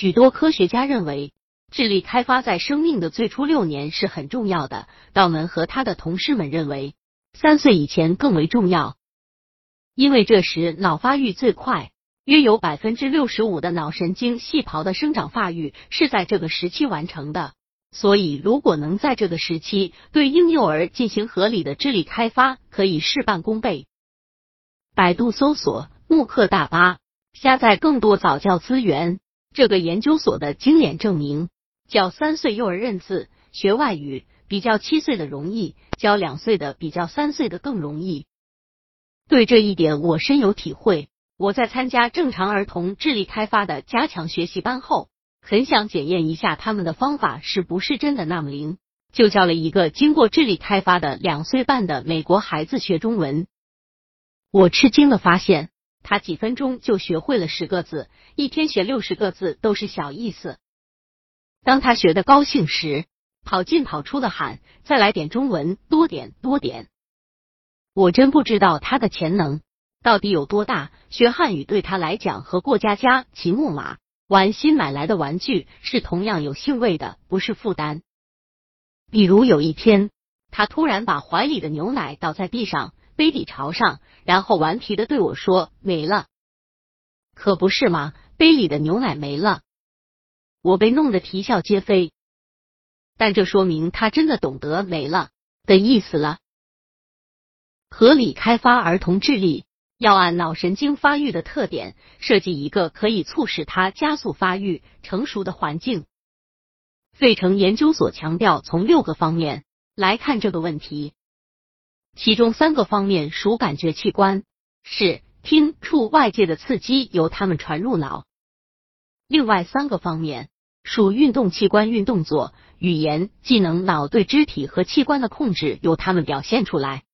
许多科学家认为，智力开发在生命的最初六年是很重要的。道门和他的同事们认为，三岁以前更为重要，因为这时脑发育最快，约有百分之六十五的脑神经细胞的生长发育是在这个时期完成的。所以，如果能在这个时期对婴幼儿进行合理的智力开发，可以事半功倍。百度搜索慕课大巴，下载更多早教资源。这个研究所的经验证明，教三岁幼儿认字、学外语，比较七岁的容易；教两岁的比较三岁的更容易。对这一点我深有体会。我在参加正常儿童智力开发的加强学习班后，很想检验一下他们的方法是不是真的那么灵，就教了一个经过智力开发的两岁半的美国孩子学中文。我吃惊的发现。他几分钟就学会了十个字，一天学六十个字都是小意思。当他学的高兴时，跑进跑出的喊：“再来点中文，多点多点！”我真不知道他的潜能到底有多大。学汉语对他来讲，和过家家、骑木马、玩新买来的玩具是同样有兴味的，不是负担。比如有一天，他突然把怀里的牛奶倒在地上。杯底朝上，然后顽皮的对我说：“没了，可不是吗？杯里的牛奶没了。”我被弄得啼笑皆非，但这说明他真的懂得“没了”的意思了。合理开发儿童智力，要按脑神经发育的特点，设计一个可以促使他加速发育、成熟的环境。费城研究所强调，从六个方面来看这个问题。其中三个方面属感觉器官，是听、触外界的刺激由它们传入脑；另外三个方面属运动器官，运动作、语言、技能、脑对肢体和器官的控制由它们表现出来。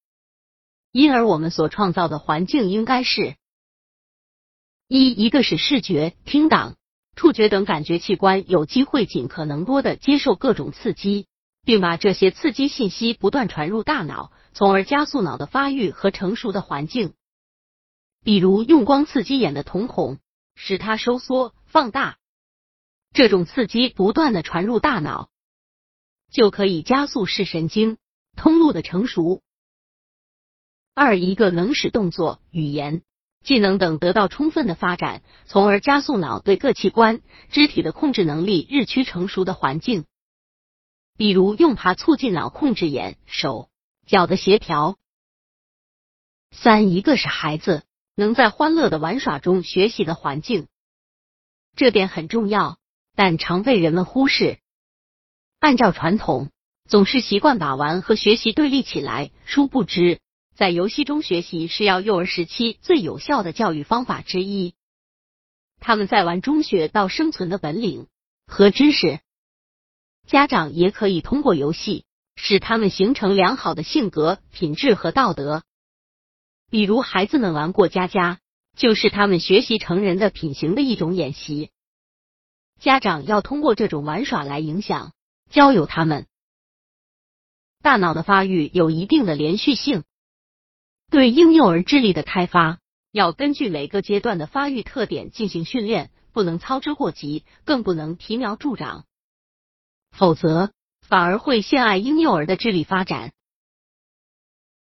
因而，我们所创造的环境应该是：一，一个是视觉、听档、触觉等感觉器官有机会尽可能多的接受各种刺激。并把这些刺激信息不断传入大脑，从而加速脑的发育和成熟的环境。比如用光刺激眼的瞳孔，使它收缩放大，这种刺激不断的传入大脑，就可以加速视神经通路的成熟。二，一个能使动作、语言、技能等得到充分的发展，从而加速脑对各器官、肢体的控制能力日趋成熟的环境。比如用爬促进脑控制眼、手、脚的协调。三，一个是孩子能在欢乐的玩耍中学习的环境，这点很重要，但常被人们忽视。按照传统，总是习惯把玩和学习对立起来，殊不知在游戏中学习是要幼儿时期最有效的教育方法之一。他们在玩中学到生存的本领和知识。家长也可以通过游戏使他们形成良好的性格品质和道德。比如，孩子们玩过家家，就是他们学习成人的品行的一种演习。家长要通过这种玩耍来影响、教有他们。大脑的发育有一定的连续性，对婴幼儿智力的开发要根据每个阶段的发育特点进行训练，不能操之过急，更不能提苗助长。否则，反而会陷害婴幼儿的智力发展。